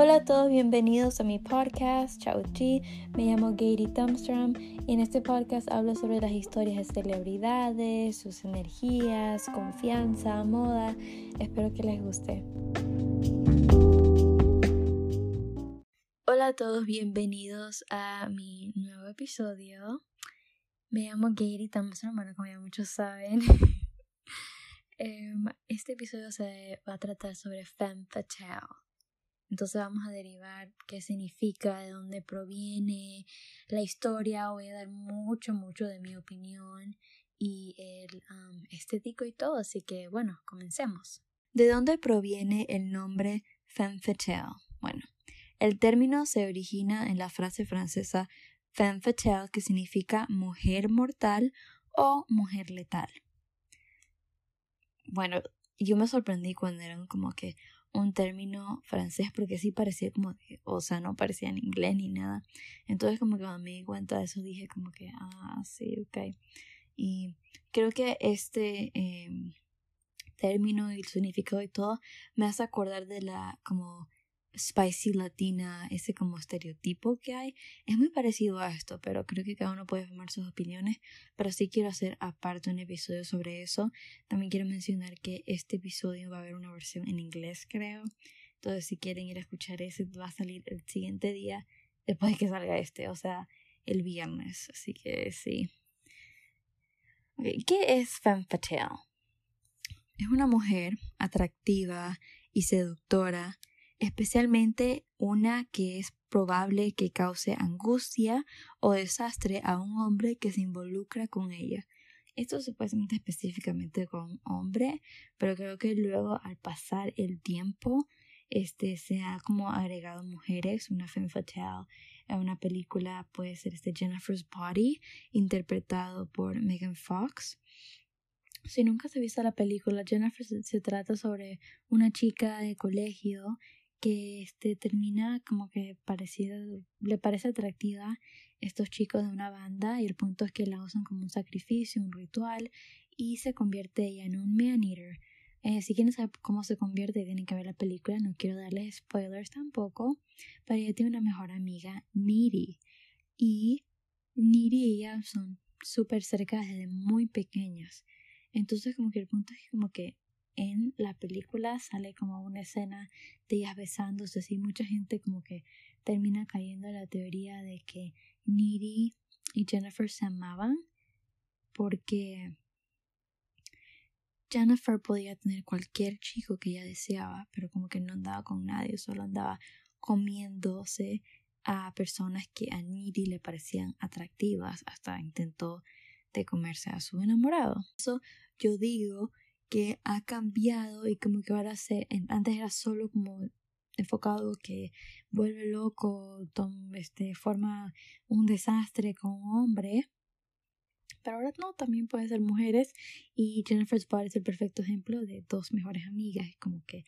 Hola a todos, bienvenidos a mi podcast, Chao Chi. Me llamo Gary Thumbstrom y en este podcast hablo sobre las historias de celebridades, sus energías, confianza, moda. Espero que les guste. Hola a todos, bienvenidos a mi nuevo episodio. Me llamo Gary Thumbstrom, bueno, como ya muchos saben. Em, este episodio se va a tratar sobre femme fatale entonces vamos a derivar qué significa, de dónde proviene la historia. Voy a dar mucho, mucho de mi opinión y el estético y todo. Así que bueno, comencemos. ¿De dónde proviene el nombre femme fatale? Bueno, el término se origina en la frase francesa femme fatale que significa mujer mortal o mujer letal. Bueno, yo me sorprendí cuando eran como que un término francés porque sí parecía como, o sea, no parecía en inglés ni nada. Entonces como que cuando me di cuenta de eso dije como que, ah, sí, ok. Y creo que este eh, término y el significado y todo me hace acordar de la como spicy latina, ese como estereotipo que hay, es muy parecido a esto, pero creo que cada uno puede formar sus opiniones, pero sí quiero hacer aparte un episodio sobre eso. También quiero mencionar que este episodio va a haber una versión en inglés, creo. Entonces, si quieren ir a escuchar ese, va a salir el siguiente día después de que salga este, o sea, el viernes. Así que sí. ¿Qué es femme fatale? Es una mujer atractiva y seductora especialmente una que es probable que cause angustia o desastre a un hombre que se involucra con ella. Esto supuestamente específicamente con un hombre, pero creo que luego al pasar el tiempo este se ha como agregado mujeres, una femme fatale en una película puede ser este Jennifer's Body interpretado por Megan Fox. Si nunca se ha visto la película, Jennifer se trata sobre una chica de colegio que este termina como que parecida, le parece atractiva estos chicos de una banda y el punto es que la usan como un sacrificio, un ritual y se convierte ella en un man eater. Eh, si quieren saber cómo se convierte, tienen que ver la película. No quiero darles spoilers tampoco. Pero ella tiene una mejor amiga, Niri. Y Niri y ella son súper cerca desde muy pequeñas. Entonces, como que el punto es como que en la película sale como una escena de ellas besándose, así mucha gente como que termina cayendo en la teoría de que Needy y Jennifer se amaban porque Jennifer podía tener cualquier chico que ella deseaba, pero como que no andaba con nadie, solo andaba comiéndose a personas que a Needy le parecían atractivas, hasta intentó de comerse a su enamorado. Eso yo digo que ha cambiado y como que ahora se antes era solo como enfocado que vuelve loco, tom, este, forma un desastre con un hombre. Pero ahora no, también pueden ser mujeres y Jennifer Spot es el perfecto ejemplo de dos mejores amigas. Como que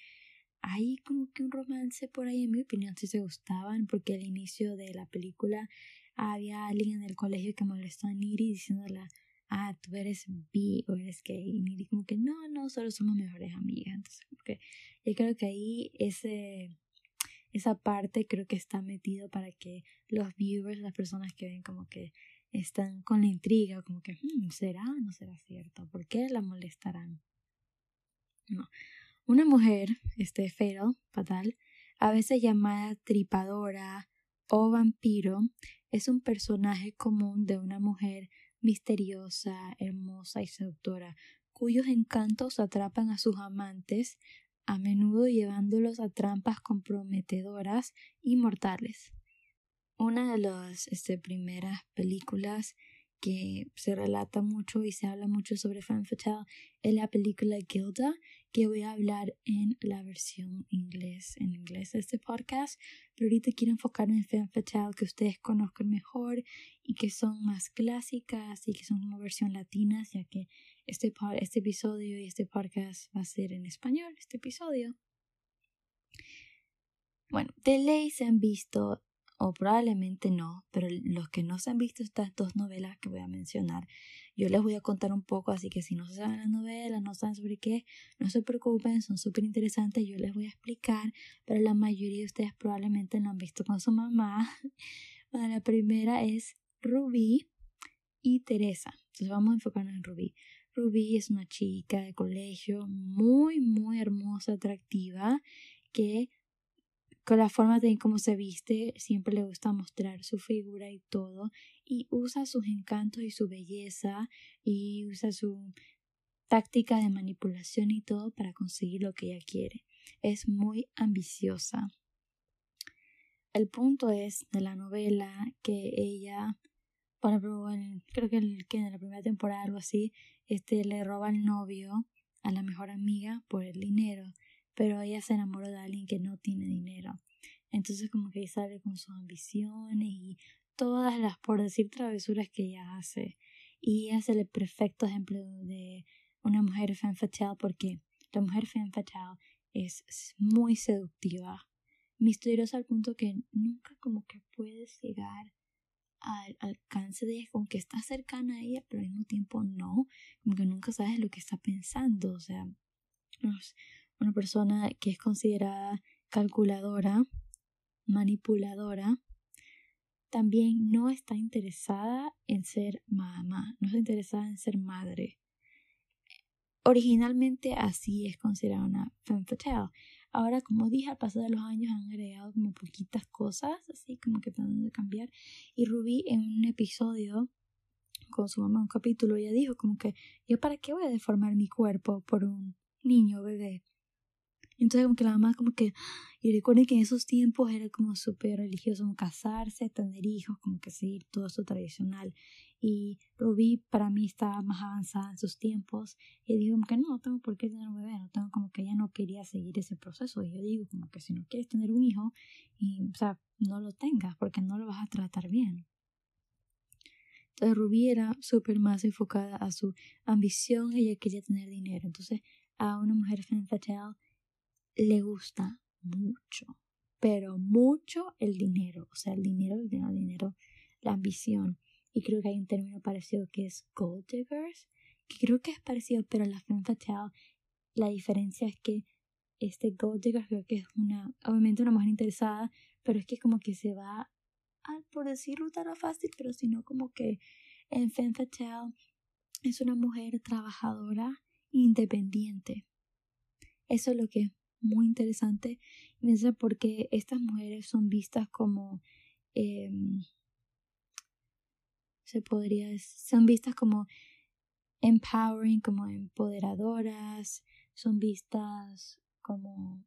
hay como que un romance por ahí, en mi opinión, si se gustaban, porque al inicio de la película había alguien en el colegio que molestó a Niri diciéndole ah, tú eres bi o eres gay. Y como que no, no, solo somos mejores amigas. Entonces, porque yo creo que ahí ese, esa parte creo que está metido para que los viewers, las personas que ven como que están con la intriga, como que, hmm, ¿será o no será cierto? ¿Por qué la molestarán? No. Una mujer, este feral, fatal, a veces llamada tripadora o vampiro, es un personaje común de una mujer misteriosa, hermosa y seductora, cuyos encantos atrapan a sus amantes, a menudo llevándolos a trampas comprometedoras y mortales. Una de las este, primeras películas que se relata mucho y se habla mucho sobre Femme Fatale es la película Gilda, que voy a hablar en la versión inglés, en inglés de este podcast, pero ahorita quiero enfocarme en Femme Fatale que ustedes conozcan mejor y que son más clásicas y que son una versión latina, ya que este, este episodio y este podcast va a ser en español, este episodio. Bueno, de ley se han visto o probablemente no, pero los que no se han visto estas dos novelas que voy a mencionar, Yo les voy a contar un poco, así que si no se saben la novela, no saben sobre qué, no se preocupen, son súper interesantes, yo les voy a explicar, pero la mayoría de ustedes probablemente no han visto con su mamá. Bueno, la primera es Rubí y Teresa. Entonces vamos a enfocarnos en Rubí. Rubí es una chica de colegio muy, muy hermosa, atractiva, que con la forma de cómo se viste, siempre le gusta mostrar su figura y todo, y usa sus encantos y su belleza, y usa su táctica de manipulación y todo para conseguir lo que ella quiere. Es muy ambiciosa. El punto es de la novela que ella, por ejemplo, creo que, que en la primera temporada algo así, este le roba el novio a la mejor amiga por el dinero pero ella se enamoró de alguien que no tiene dinero. Entonces como que sale con sus ambiciones y todas las, por decir, travesuras que ella hace. Y ella es el perfecto ejemplo de una mujer fan fatale porque la mujer fan fatale es muy seductiva, misteriosa al punto que nunca como que puedes llegar al alcance de ella, como que está cercana a ella, pero al mismo tiempo no, como que nunca sabes lo que está pensando, o sea, una persona que es considerada calculadora, manipuladora, también no está interesada en ser mamá, no está interesada en ser madre. Originalmente así es considerada una femme fatale. Ahora, como dije, al pasar de los años han agregado como poquitas cosas, así como que tratando de cambiar. Y Ruby en un episodio con su mamá, un capítulo, ella dijo como que yo para qué voy a deformar mi cuerpo por un niño bebé. Entonces como que la mamá como que, y recuerden que en esos tiempos era como súper religioso, como casarse, tener hijos, como que seguir todo eso tradicional. Y Rubí para mí estaba más avanzada en sus tiempos y dijo como que no, no tengo por qué tener un bebé, no tengo como que ella no quería seguir ese proceso. Y yo digo como que si no quieres tener un hijo, y, o sea, no lo tengas porque no lo vas a tratar bien. Entonces Rubí era súper más enfocada a su ambición, ella quería tener dinero. Entonces a una mujer femme le gusta mucho, pero mucho el dinero, o sea, el dinero, el dinero, dinero, la ambición. Y creo que hay un término parecido que es gold diggers, que creo que es parecido, pero la femme fatale, la diferencia es que este gold digger creo que es una, obviamente una mujer interesada, pero es que como que se va, a, por decirlo tan fácil, pero sino como que en femme fatale es una mujer trabajadora independiente. Eso es lo que muy interesante. porque estas mujeres son vistas como em, se podría son vistas como empowering, como empoderadoras, son vistas como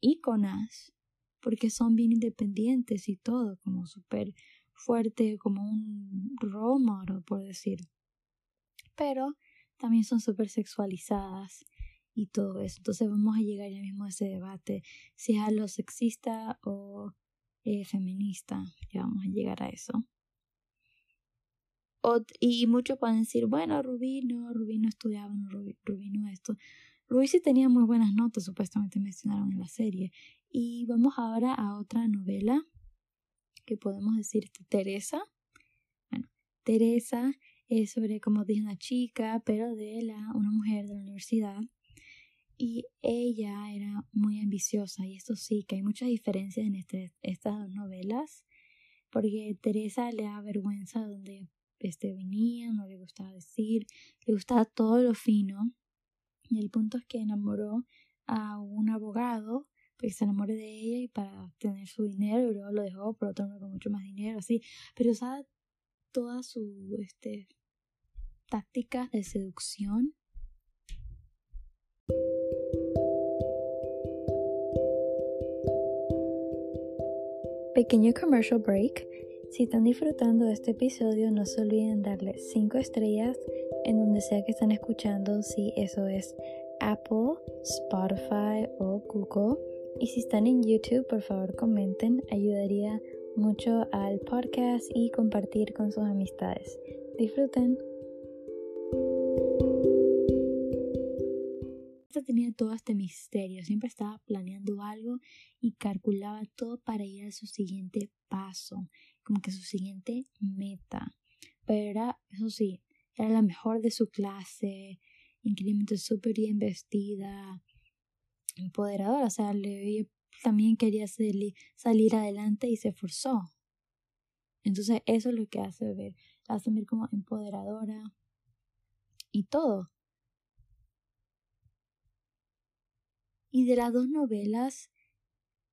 íconas, porque son bien independientes y todo, como súper fuerte, como un role model, por decir. Pero también son súper sexualizadas y todo eso. Entonces vamos a llegar ya mismo a ese debate, si es algo sexista o eh, feminista, ya vamos a llegar a eso. y muchos pueden decir, bueno, Rubí no, Rubí no estudiaba, no, Rubí, no esto. Rubí sí tenía muy buenas notas, supuestamente mencionaron en la serie. Y vamos ahora a otra novela que podemos decir Teresa. Bueno, Teresa es sobre, como dije, una chica, pero de la, una mujer de la universidad y ella era muy ambiciosa y esto sí, que hay muchas diferencias en este, estas dos novelas, porque Teresa le da vergüenza donde este venía, no le gustaba decir, le gustaba todo lo fino, y el punto es que enamoró a un abogado, porque se enamoró de ella y para tener su dinero, y luego lo dejó por otro hombre con mucho más dinero, así, pero usaba toda su este, táctica de seducción Pequeño commercial break. Si están disfrutando de este episodio, no se olviden darle 5 estrellas en donde sea que están escuchando, si eso es Apple, Spotify o Google. Y si están en YouTube, por favor comenten, ayudaría mucho al podcast y compartir con sus amistades. Disfruten. Tenía todo este misterio, siempre estaba planeando algo y calculaba todo para ir a su siguiente paso, como que su siguiente meta. Pero era, eso sí, era la mejor de su clase, increíblemente súper bien vestida, empoderadora, o sea, le, también quería salir, salir adelante y se esforzó. Entonces eso es lo que hace ver, la hace ver como empoderadora y todo. Y de las dos novelas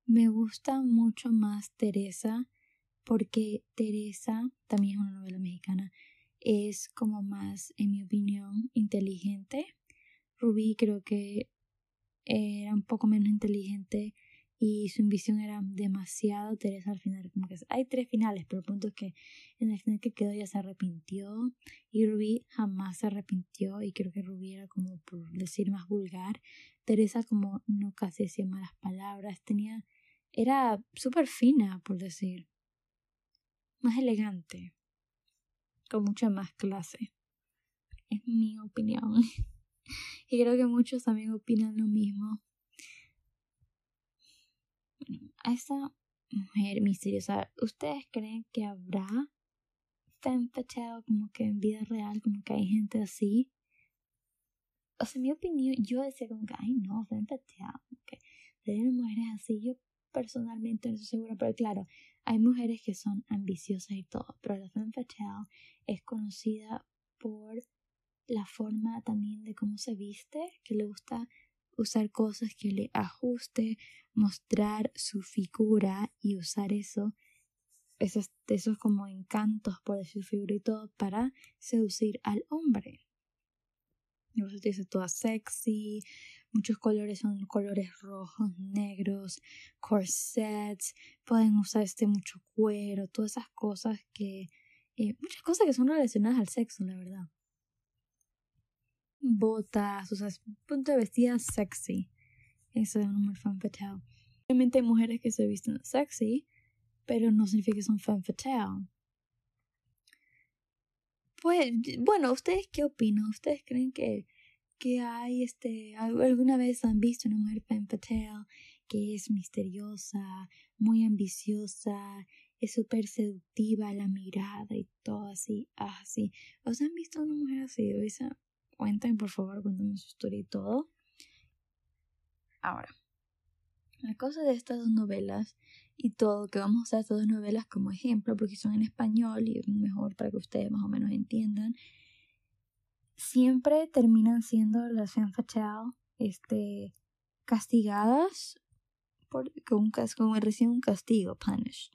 me gusta mucho más Teresa porque Teresa también es una novela mexicana es como más, en mi opinión, inteligente. Rubí creo que era un poco menos inteligente y su ambición era demasiado Teresa al final como que hay tres finales pero el punto es que en el final que quedó ya se arrepintió y Rubí jamás se arrepintió y creo que Rubí era como por decir más vulgar Teresa como no casi decía malas palabras tenía era súper fina por decir más elegante con mucha más clase. Es mi opinión. y creo que muchos también opinan lo mismo. A esta mujer misteriosa, ¿ustedes creen que habrá femme como que en vida real, como que hay gente así? O sea, mi opinión, yo decía como que, ay no, femme como que tener mujeres así. Yo personalmente no estoy segura, pero claro, hay mujeres que son ambiciosas y todo, pero la femme fatale es conocida por la forma también de cómo se viste, que le gusta usar cosas que le ajuste, mostrar su figura y usar eso, esos, esos como encantos por su figura y todo para seducir al hombre. Y dice toda sexy, muchos colores son colores rojos, negros, corsets, pueden usar este mucho cuero, todas esas cosas que eh, muchas cosas que son relacionadas al sexo, la verdad. Botas, o sea, punto de vestida sexy. Eso es mujer fan fatale. Obviamente hay mujeres que se visten sexy, pero no significa que son fan fatale. Pues, bueno, ¿ustedes qué opinan? ¿Ustedes creen que, que hay, este, alguna vez han visto una mujer fan fatale que es misteriosa, muy ambiciosa, es súper seductiva la mirada y todo así, así. ¿Os han visto una mujer así? Esa? Cuéntame, por favor, cuéntame su historia y todo. Ahora, la cosa de estas dos novelas y todo, que vamos a usar estas dos novelas como ejemplo, porque son en español y es mejor para que ustedes más o menos entiendan, siempre terminan siendo las fatale, este, castigadas por, con, como recién un castigo, punished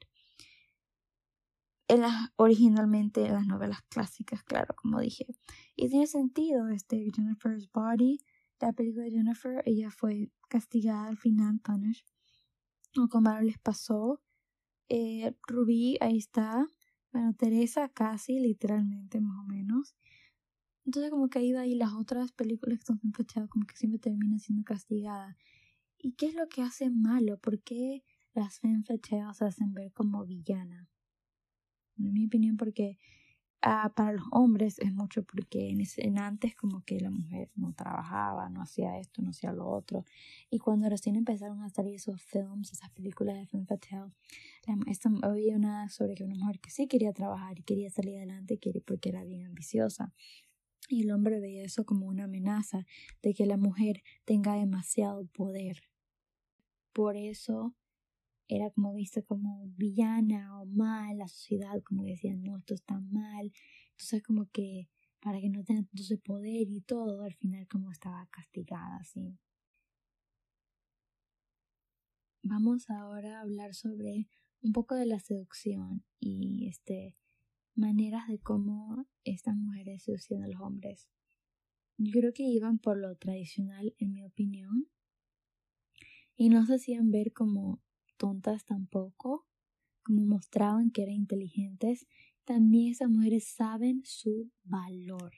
en las, originalmente en las novelas clásicas, claro, como dije. Y tiene sentido, este Jennifer's Body, la película de Jennifer, ella fue castigada al final, punished. Como les pasó. Eh, Rubí, ahí está. Bueno, Teresa casi, literalmente, más o menos. Entonces como que ahí va y las otras películas que son fechadas como que siempre terminan siendo castigadas. ¿Y qué es lo que hace malo? ¿Por qué las femme se hacen ver como villanas? En mi opinión, porque ah, para los hombres es mucho porque en, en, antes como que la mujer no trabajaba, no hacía esto, no hacía lo otro. Y cuando recién empezaron a salir esos films, esas películas de Femme Fatale, había una sobre que una mujer que sí quería trabajar y quería salir adelante porque era bien ambiciosa. Y el hombre veía eso como una amenaza de que la mujer tenga demasiado poder. Por eso era como vista como villana o mal, la sociedad como decían, no, esto está mal. Entonces como que para que no tenga tanto poder y todo, al final como estaba castigada así. Vamos ahora a hablar sobre un poco de la seducción y este maneras de cómo estas mujeres seducían a los hombres. Yo creo que iban por lo tradicional, en mi opinión, y no se hacían ver como tontas tampoco, como mostraban que eran inteligentes, también esas mujeres saben su valor,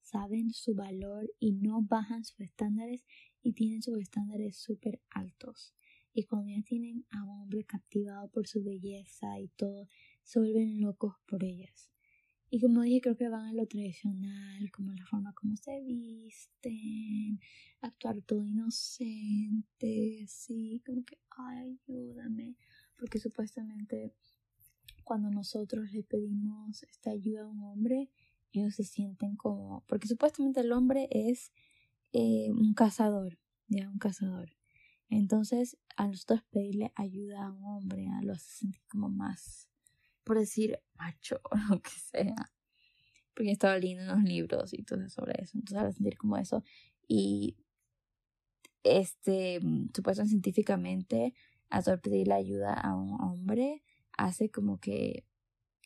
saben su valor y no bajan sus estándares y tienen sus estándares súper altos. Y cuando ya tienen a un hombre captivado por su belleza y todo, se vuelven locos por ellas. Y como dije, creo que van a lo tradicional, como la forma como se visten, actuar todo inocente, así, como que, ay, ayúdame. Porque supuestamente cuando nosotros le pedimos esta ayuda a un hombre, ellos se sienten como, porque supuestamente el hombre es eh, un cazador, ya un cazador. Entonces, a nosotros pedirle ayuda a un hombre, a lo hace sentir como más, por decir, macho o lo que sea. Porque estaba leyendo unos libros y todo sobre eso. Entonces, a sentir como eso. Y, este, supuestamente científicamente, a pedirle ayuda a un hombre, hace como que,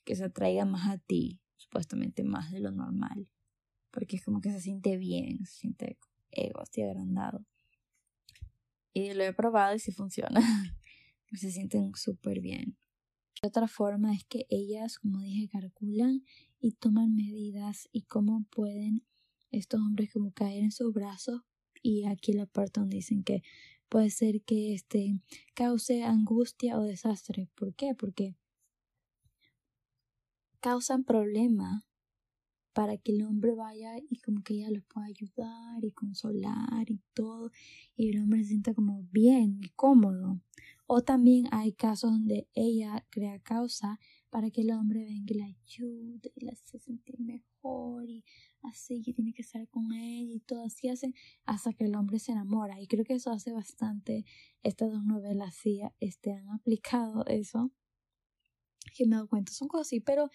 que se atraiga más a ti, supuestamente más de lo normal. Porque es como que se siente bien, se siente ego, estoy agrandado. Y lo he probado y sí funciona. se sienten súper bien. Otra forma es que ellas, como dije, calculan y toman medidas y cómo pueden estos hombres como caer en sus brazos y aquí la parte donde dicen que puede ser que este cause angustia o desastre. ¿Por qué? Porque causan problema para que el hombre vaya y como que ella los pueda ayudar y consolar y todo y el hombre se sienta como bien y cómodo o también hay casos donde ella crea causa para que el hombre venga y la ayude y la hace sentir mejor y así que tiene que estar con él y todo así hacen hasta que el hombre se enamora. Y creo que eso hace bastante estas dos novelas sí este, han aplicado eso. Que me dado cuenta son cosas así pero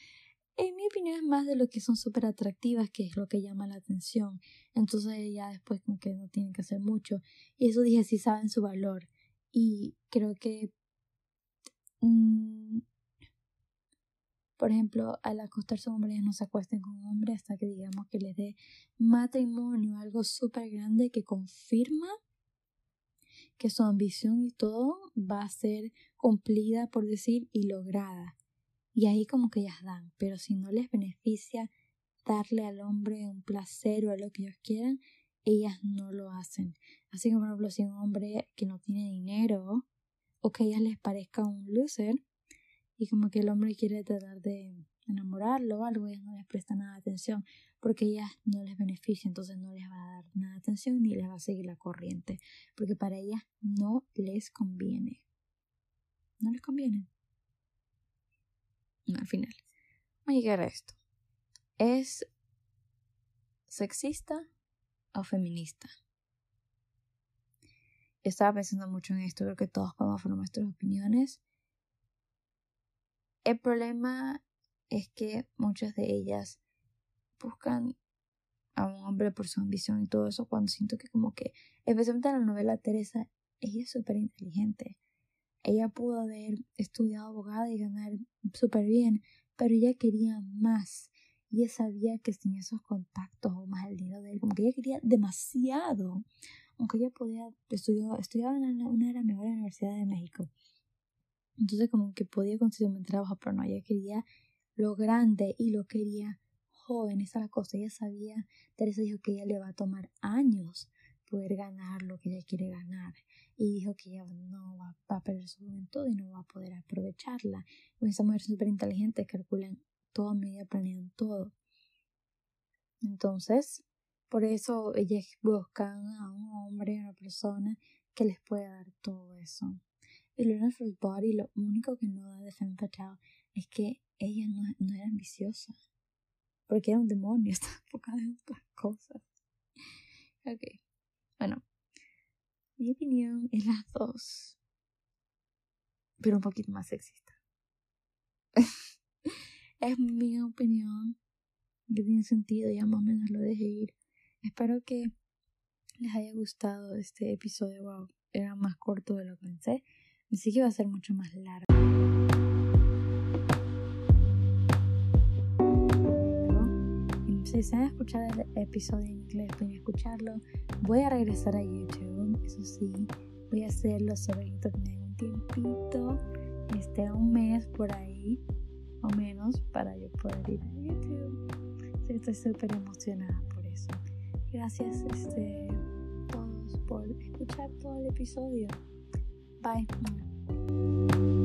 en mi opinión es más de lo que son súper atractivas que es lo que llama la atención. Entonces ya después como que no tienen que hacer mucho. Y eso dije sí saben su valor y creo que mm, por ejemplo, al acostarse con hombres no se acuesten con un hombre hasta que digamos que les dé matrimonio, algo súper grande que confirma que su ambición y todo va a ser cumplida, por decir, y lograda. Y ahí como que ellas dan, pero si no les beneficia darle al hombre un placer o a lo que ellos quieran, ellas no lo hacen. Así que, por ejemplo, si un hombre que no tiene dinero o que a ellas les parezca un loser, y como que el hombre quiere tratar de enamorarlo o algo, ellas no les presta nada atención porque ellas no les beneficia, entonces no les va a dar nada de atención ni les va a seguir la corriente, porque para ellas no les conviene. No les conviene. al final. Vamos a llegar a esto. ¿Es sexista o feminista? Estaba pensando mucho en esto, creo que todos podemos formar nuestras opiniones el problema es que muchas de ellas buscan a un hombre por su ambición y todo eso cuando siento que como que, especialmente en la novela Teresa, ella es súper inteligente. Ella pudo haber estudiado abogada y ganar súper bien, pero ella quería más. Y ella sabía que sin esos contactos o más el dinero de él, como que ella quería demasiado. Aunque ella podía, estudiar estudiaba en una de las mejores universidades de México. Entonces como que podía conseguir un trabajo, pero no, ella quería lo grande y lo quería joven, esa es la cosa, ella sabía, Teresa dijo que ella le va a tomar años poder ganar lo que ella quiere ganar y dijo que ella no va, a perder su juventud y no va a poder aprovecharla. Esa mujer súper inteligente, calculan toda medida, planean todo. Entonces, por eso ellas buscan a un hombre, a una persona que les pueda dar todo eso. Y Body lo único que no da de Femme es que ella no, no era ambiciosa. Porque era un demonio, estaba enfocada en otras cosas. Ok. Bueno. Mi opinión es las dos. Pero un poquito más sexista. es mi opinión. Que tiene sentido, ya más o menos lo dejé ir. Espero que les haya gustado este episodio. Wow, era más corto de lo que pensé. Pensé que iba a ser mucho más largo. Si desean escuchar el episodio en inglés, pueden escucharlo. Voy a regresar a YouTube, eso sí. Voy a hacerlo sobre internet un tiempito, este, un mes por ahí, o menos, para yo poder ir a YouTube. estoy súper emocionada por eso. Gracias este, todos por escuchar todo el episodio. Bye.